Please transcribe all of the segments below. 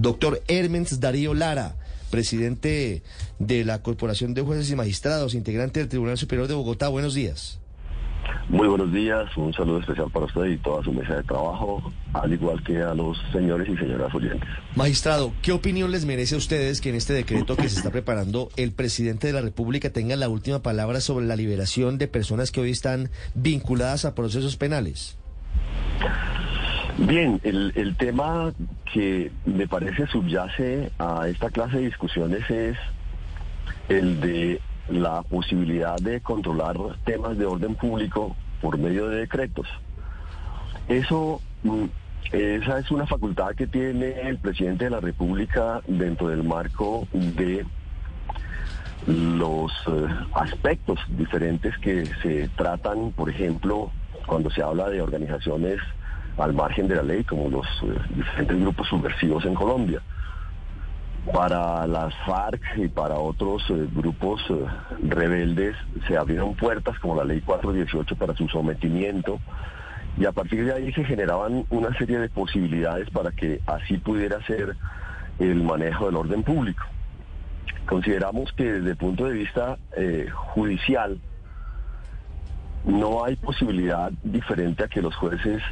Doctor Hermens Darío Lara, presidente de la Corporación de Jueces y Magistrados, integrante del Tribunal Superior de Bogotá. Buenos días. Muy buenos días, un saludo especial para usted y toda su mesa de trabajo, al igual que a los señores y señoras oyentes. Magistrado, ¿qué opinión les merece a ustedes que en este decreto que se está preparando el presidente de la República tenga la última palabra sobre la liberación de personas que hoy están vinculadas a procesos penales? Bien, el, tema que me parece subyace a esta clase de discusiones es el de la posibilidad de controlar temas de orden público por medio de decretos. Eso, mm, esa es una facultad que tiene el presidente de la República dentro del marco de los eh, aspectos diferentes que se tratan, por ejemplo, cuando se habla de organizaciones al margen de la ley, como los eh, diferentes grupos subversivos en Colombia. Para las FARC y para otros eh, grupos eh, rebeldes se abrieron puertas como la ley 418 para su sometimiento y a partir de ahí se generaban una serie de posibilidades para que así pudiera ser el manejo del orden público. Consideramos que desde el punto de vista judicial no hay posibilidad diferente a que los jueces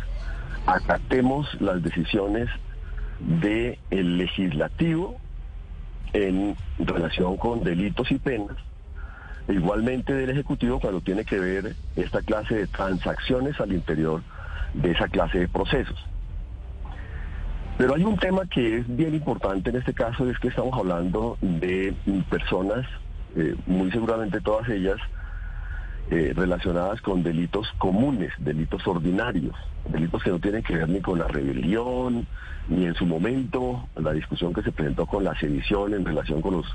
acatemos las decisiones del legislativo en relación con delitos y penas, igualmente del Ejecutivo cuando tiene que ver esta clase de transacciones al interior de esa clase de procesos. Pero hay un tema que es bien importante en este caso, es que estamos hablando de personas, eh, muy seguramente todas ellas, eh, relacionadas con delitos comunes, delitos ordinarios, delitos que no tienen que ver ni con la rebelión, ni en su momento la discusión que se presentó con la sedición en relación con los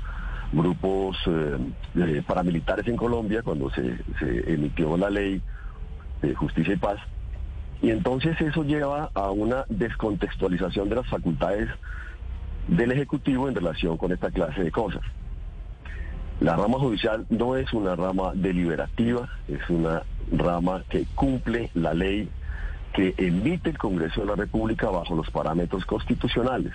grupos eh, paramilitares en Colombia cuando se, emitió la ley de justicia y paz. Y entonces eso lleva a una descontextualización de las facultades del Ejecutivo en relación con esta clase de cosas. La rama judicial no es una rama deliberativa, es una rama que cumple la ley que emite el Congreso de la República bajo los parámetros constitucionales.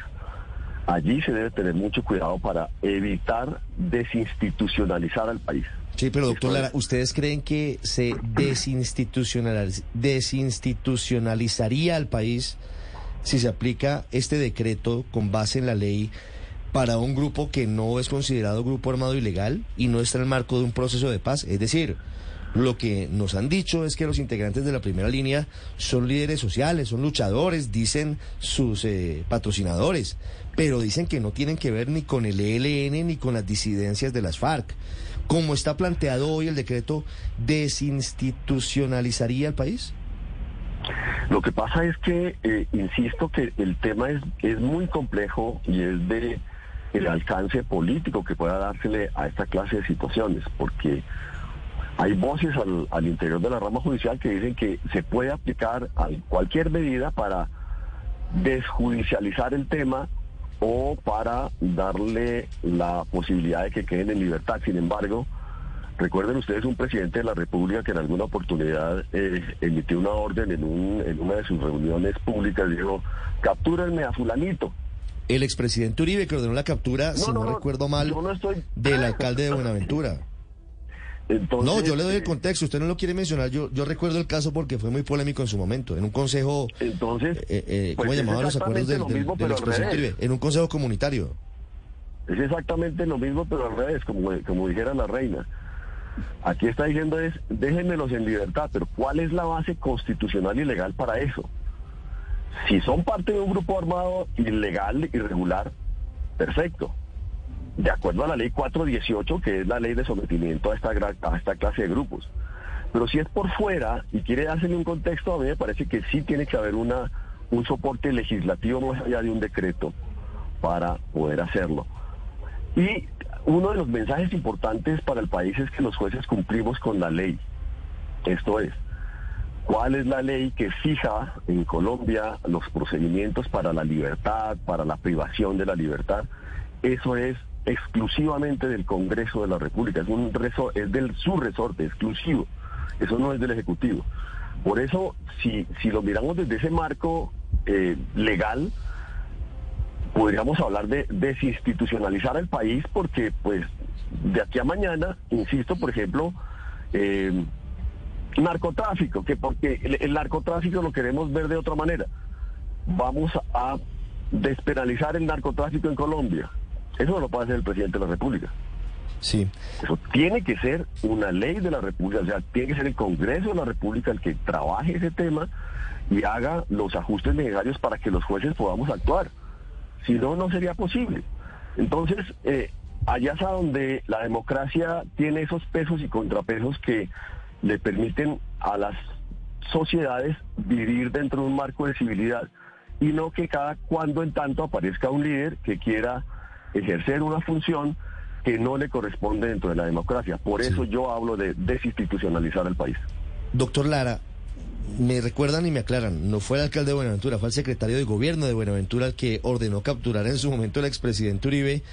Allí se debe tener mucho cuidado para evitar desinstitucionalizar al país. Sí, pero doctor Lara, ¿ustedes creen que se desinstitucionalizaría al país si se aplica este decreto con base en la ley para un grupo que no es considerado grupo armado ilegal y no está en el marco de un proceso de paz. Es decir, lo que nos han dicho es que los integrantes de la primera línea son líderes sociales, son luchadores, dicen sus eh, patrocinadores, pero dicen que no tienen que ver ni con el ELN ni con las disidencias de las FARC. Como está planteado hoy el decreto, ¿desinstitucionalizaría el país? Lo que pasa es que, insisto, que el tema es, es muy complejo y es de el alcance político que pueda dársele a esta clase de situaciones, porque hay voces al, interior de la rama judicial que dicen que se puede aplicar cualquier medida para desjudicializar el tema o para darle la posibilidad de que queden en libertad. Sin embargo, recuerden ustedes un presidente de la República que en alguna oportunidad eh, emitió una orden en, un, en una de sus reuniones públicas, dijo, captúrenme a fulanito el expresidente Uribe que ordenó la captura, si no, recuerdo mal, del alcalde de Buenaventura. no, yo le doy el contexto, usted no lo quiere mencionar, yo, yo recuerdo el caso porque fue muy polémico en su momento, en un consejo, entonces, eh, eh, ¿cómo pues llamaban los acuerdos del, expresidente Uribe? En un consejo comunitario. Es exactamente lo mismo, pero al revés, como, como dijera la reina. Aquí está diciendo es, déjenmelos en libertad, pero ¿cuál es la base constitucional y legal para eso? Si son parte de un grupo armado ilegal, irregular, perfecto. De acuerdo a la ley 418, que es la ley de sometimiento a esta, clase de grupos. Pero si es por fuera y quiere dársele un contexto, a mí me parece que sí tiene que haber una, un soporte legislativo más allá de un decreto para poder hacerlo. Y uno de los mensajes importantes para el país es que los jueces cumplimos con la ley. Esto es, cuál es la ley que fija en Colombia los procedimientos para la libertad, para la privación de la libertad. Eso es exclusivamente del Congreso de la República, es, un del su resorte exclusivo, eso no es del Ejecutivo. Por eso, si, si lo miramos desde ese marco eh, legal, podríamos hablar de desinstitucionalizar el país porque pues de aquí a mañana, insisto, por ejemplo, eh, narcotráfico, que porque el, narcotráfico lo queremos ver de otra manera. Vamos a despenalizar el narcotráfico en Colombia. Eso no lo puede hacer el presidente de la República. Sí. Eso tiene que ser una ley de la República, o sea, tiene que ser el Congreso de la República el que trabaje ese tema y haga los ajustes necesarios para que los jueces podamos actuar. Si no, no sería posible. Entonces, eh, allá es a donde la democracia tiene esos pesos y contrapesos que le permiten a las sociedades vivir dentro de un marco de civilidad y no que cada cuando en tanto aparezca un líder que quiera ejercer una función que no le corresponde dentro de la democracia. Por eso yo hablo de desinstitucionalizar el país. Doctor Lara, me recuerdan y me aclaran, no fue el alcalde de Buenaventura, fue el secretario de gobierno de Buenaventura el que ordenó capturar en su momento al expresidente Uribe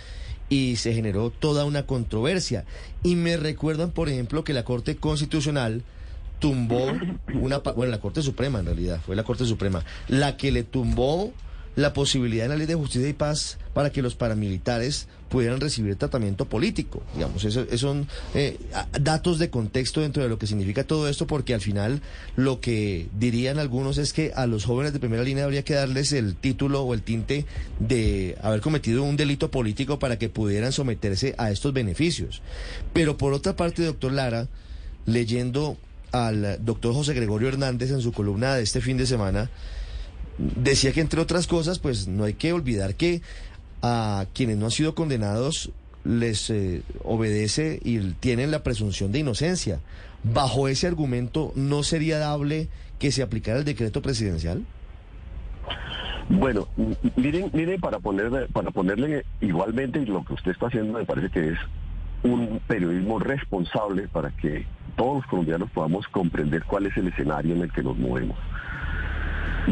y se generó toda una controversia. Y me recuerdan, por ejemplo, que la Corte Constitucional tumbó una, bueno, la Corte Suprema en realidad, fue la Corte Suprema, la que le tumbó la posibilidad en la Ley de Justicia y Paz para que los paramilitares pudieran recibir tratamiento político. Digamos, esos son eh, datos de contexto dentro de lo que significa todo esto, porque al final lo que dirían algunos es que a los jóvenes de primera línea habría que darles el título o el tinte de haber cometido un delito político para que pudieran someterse a estos beneficios. Pero por otra parte, doctor Lara, leyendo al doctor José Gregorio Hernández en su columna de este fin de semana, decía que entre otras cosas, pues no hay que olvidar que a quienes no han sido condenados les eh, obedece y tienen la presunción de inocencia. Bajo ese argumento, ¿no sería dable que se aplicara el decreto presidencial? Bueno, miren, miren para ponerle, para ponerle igualmente lo que usted está haciendo me parece que es un periodismo responsable para que todos los colombianos podamos comprender cuál es el escenario en el que nos movemos.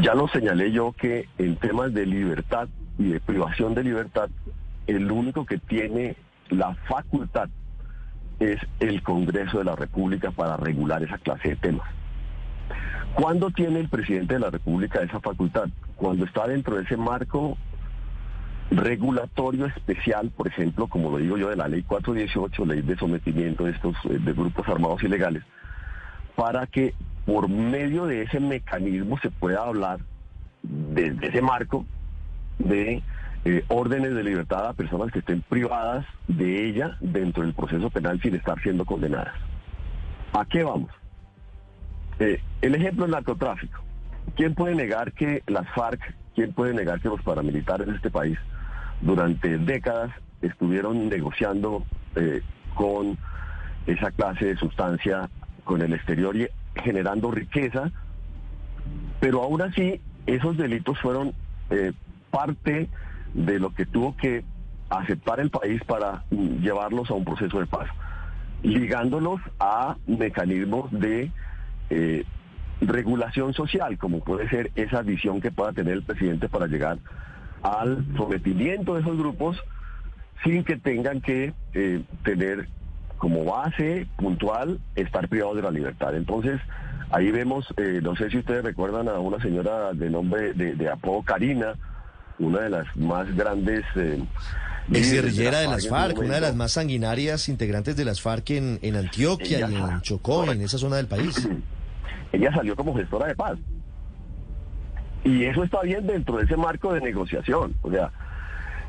Ya lo señalé yo que en temas de libertad y de privación de libertad, el único que tiene la facultad es el Congreso de la República para regular esa clase de temas. ¿Cuándo tiene el presidente de la República esa facultad? Cuando está dentro de ese marco regulatorio especial, por ejemplo, como lo digo yo, de la ley 418, ley de sometimiento de estos eh, de grupos armados ilegales, para que por medio de ese mecanismo se pueda hablar desde ese marco de eh, órdenes de libertad a personas que estén privadas de ella dentro del proceso penal sin estar siendo condenadas. ¿A qué vamos? Eh, el ejemplo del narcotráfico. ¿Quién puede negar que las FARC, quién puede negar que los paramilitares de este país durante décadas estuvieron negociando eh, con esa clase de sustancia con el exterior y generando riqueza, pero aún así esos delitos fueron eh, parte de lo que tuvo que aceptar el país para llevarlos a un proceso de paz, ligándolos a mecanismos de eh, regulación social, como puede ser esa visión que pueda tener el presidente para llegar al sometimiento de esos grupos sin que tengan que eh, tener como base puntual estar privados de la libertad. Entonces, ahí vemos, eh, no sé si ustedes recuerdan a una señora de nombre de, de apodo Karina, una de las más grandes... Eh, guerrillera de las FARC, una de las más sanguinarias integrantes de las FARC en, en Antioquia y en Chocó, en esa zona del país. Ella salió como gestora de paz. Y eso está bien dentro de ese marco de negociación. O sea,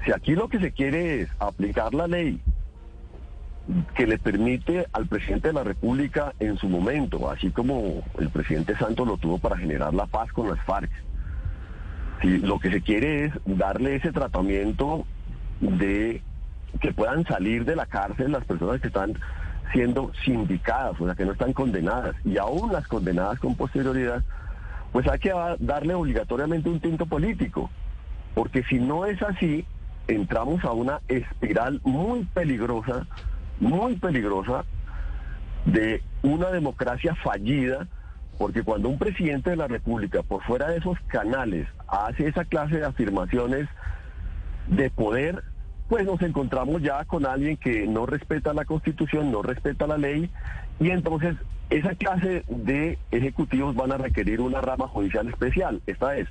si aquí lo que se quiere es aplicar la ley que le permite al presidente de la República en su momento, así como el presidente Santos lo tuvo para generar la paz con las FARC. Si lo que se quiere es darle ese tratamiento de que puedan salir de la cárcel las personas que están siendo sindicadas, o sea, que no están condenadas, y aún las condenadas con posterioridad, pues hay que darle obligatoriamente un tinto político, porque si no es así, entramos a una espiral muy peligrosa muy peligrosa de una democracia fallida, porque cuando un presidente de la República, por fuera de esos canales, hace esa clase de afirmaciones de poder, pues nos encontramos ya con alguien que no respeta la constitución, no respeta la ley, y entonces esa clase de ejecutivos van a requerir una rama judicial especial. Esta es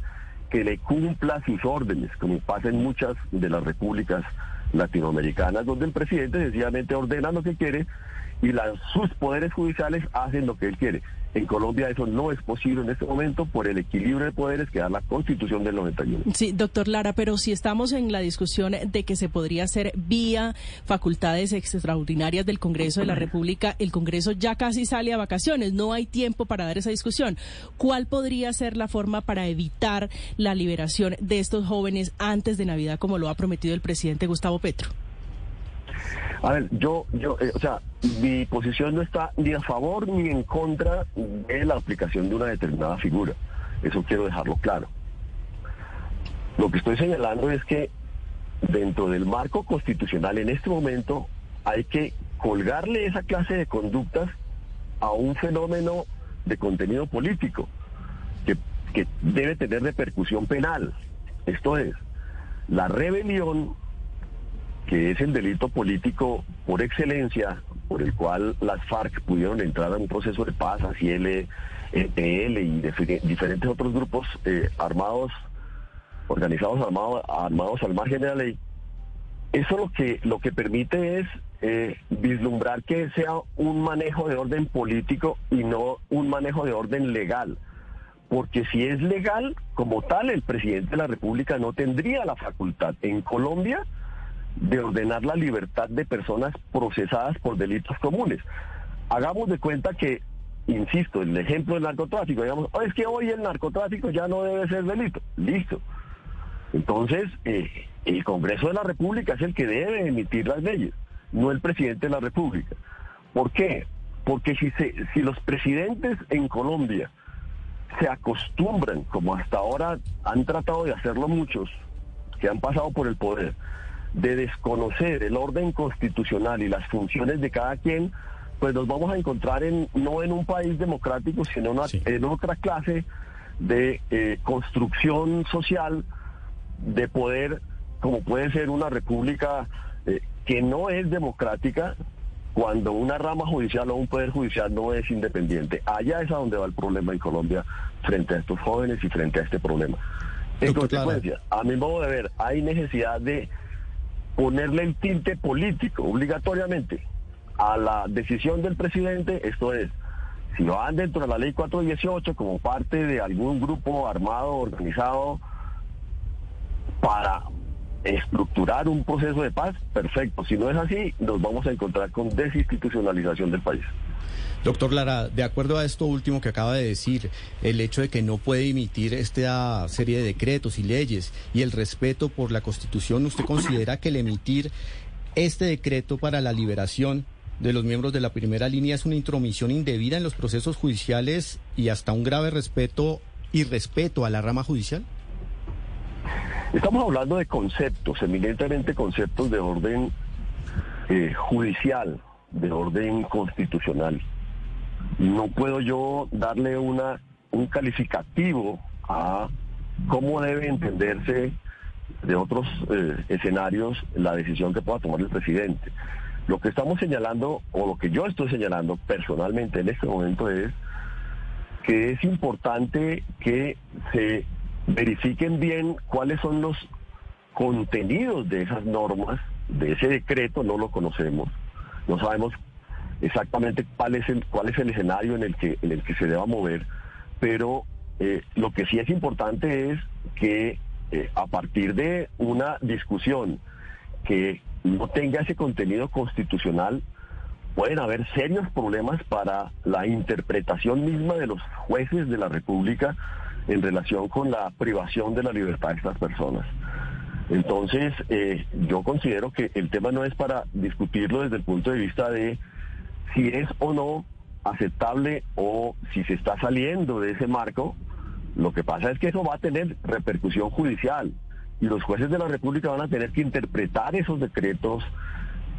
que le cumpla sus órdenes, como pasa en muchas de las repúblicas latinoamericanas, donde el presidente sencillamente ordena lo que quiere y sus poderes judiciales hacen lo que él quiere. En Colombia eso no es posible en este momento por el equilibrio de poderes que da la Constitución del 91. Sí, doctor Lara, pero si estamos en la discusión de que se podría hacer vía facultades extraordinarias del Congreso de la República, el Congreso ya casi sale a vacaciones, no hay tiempo para dar esa discusión. ¿Cuál podría ser la forma para evitar la liberación de estos jóvenes antes de Navidad, como lo ha prometido el presidente Gustavo Petro? A ver, yo, yo, eh, o sea, mi posición no está ni a favor ni en contra de la aplicación de una determinada figura. Eso quiero dejarlo claro. Lo que estoy señalando es que dentro del marco constitucional en este momento hay que colgarle esa clase de conductas a un fenómeno de contenido político que, que debe tener repercusión penal. Esto es, la rebelión que es el delito político por excelencia, por el cual las FARC pudieron entrar a un proceso de paz, el EPL y diferentes otros grupos eh, armados, organizados armados, armados al margen de la ley. Eso lo que, lo que permite es eh, vislumbrar que sea un manejo de orden político y no un manejo de orden legal. Porque si es legal, como tal, el presidente de la República no tendría la facultad en Colombia de ordenar la libertad de personas procesadas por delitos comunes. Hagamos de cuenta que, insisto, el ejemplo del narcotráfico, digamos, oh, es que hoy el narcotráfico ya no debe ser delito. Listo. Entonces, eh, el Congreso de la República es el que debe emitir las leyes, no el presidente de la República. ¿Por qué? Porque si, se, si los presidentes en Colombia se acostumbran, como hasta ahora han tratado de hacerlo muchos, que han pasado por el poder, de desconocer el orden constitucional y las funciones de cada quien, pues nos vamos a encontrar en no en un país democrático, sino en otra clase de eh, construcción social de poder, como puede ser una república eh, que no es democrática cuando una rama judicial o un poder judicial no es independiente. Allá es a donde va el problema en Colombia frente a estos jóvenes y frente a este problema. En consecuencia, a mi modo de ver, hay necesidad de ponerle el tinte político obligatoriamente a la decisión del presidente, esto es, si van dentro de la ley 418 como parte de algún grupo armado, organizado, para estructurar un proceso de paz, perfecto. Si no es así, nos vamos a encontrar con desinstitucionalización del país. Doctor Lara, de acuerdo a esto último que acaba de decir, el hecho de que no puede emitir esta serie de decretos y leyes y el respeto por la Constitución, ¿usted considera que el emitir este decreto para la liberación de los miembros de la primera línea es una intromisión indebida en los procesos judiciales y hasta un grave respeto y respeto a la rama judicial? Estamos hablando de conceptos, eminentemente conceptos de orden eh, judicial, de orden constitucional no puedo yo darle una un calificativo a cómo debe entenderse de otros eh, escenarios la decisión que pueda tomar el presidente. Lo que estamos señalando, o lo que yo estoy señalando personalmente en este momento es que es importante que se verifiquen bien cuáles son los contenidos de esas normas, de ese decreto, no lo conocemos, no sabemos exactamente cuál es el, cuál es el escenario en el que, en el que se deba mover, pero eh, lo que sí es importante es que eh, a partir de una discusión que no tenga ese contenido constitucional, pueden haber serios problemas para la interpretación misma de los jueces de la República en relación con la privación de la libertad de estas personas. Entonces, eh, yo considero que el tema no es para discutirlo desde el punto de vista de si es o no aceptable o si se está saliendo de ese marco, lo que pasa es que eso va a tener repercusión judicial y los jueces de la República van a tener que interpretar esos decretos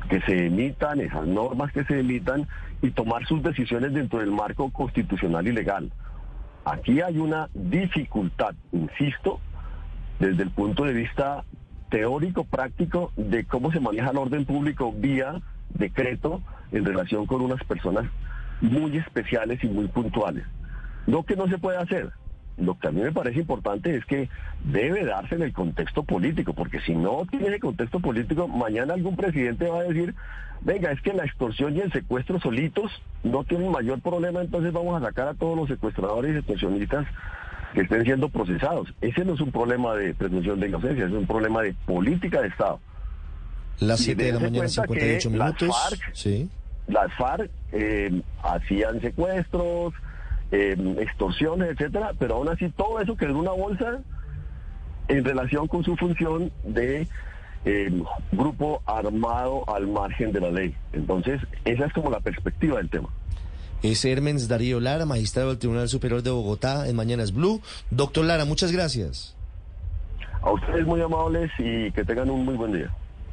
que se emitan, esas normas que se emitan y tomar sus decisiones dentro del marco constitucional y legal. Aquí hay una dificultad, insisto, desde el punto de vista teórico, práctico, de cómo se maneja el orden público vía decreto en relación con unas personas muy especiales y muy puntuales. No que no se pueda hacer, lo que a mí me parece importante es que debe darse en el contexto político, porque si no tiene ese contexto político, mañana algún presidente va a decir, venga, es que la extorsión y el secuestro solitos no tienen mayor problema, entonces vamos a sacar a todos los secuestradores y extorsionistas que estén siendo procesados. Ese no es un problema de presunción de inocencia, es un problema de política de Estado. Las 7 de la mañana, 58 minutos. Las FARC, sí. las FARC eh, hacían secuestros, eh, extorsiones, etcétera, pero aún así todo eso quedó en una bolsa en relación con su función de eh, grupo armado al margen de la ley. Entonces, esa es como la perspectiva del tema. Es Hermens Darío Lara, magistrado del Tribunal Superior de Bogotá en Mañanas Blue. Doctor Lara, muchas gracias. A ustedes muy amables y que tengan un muy buen día.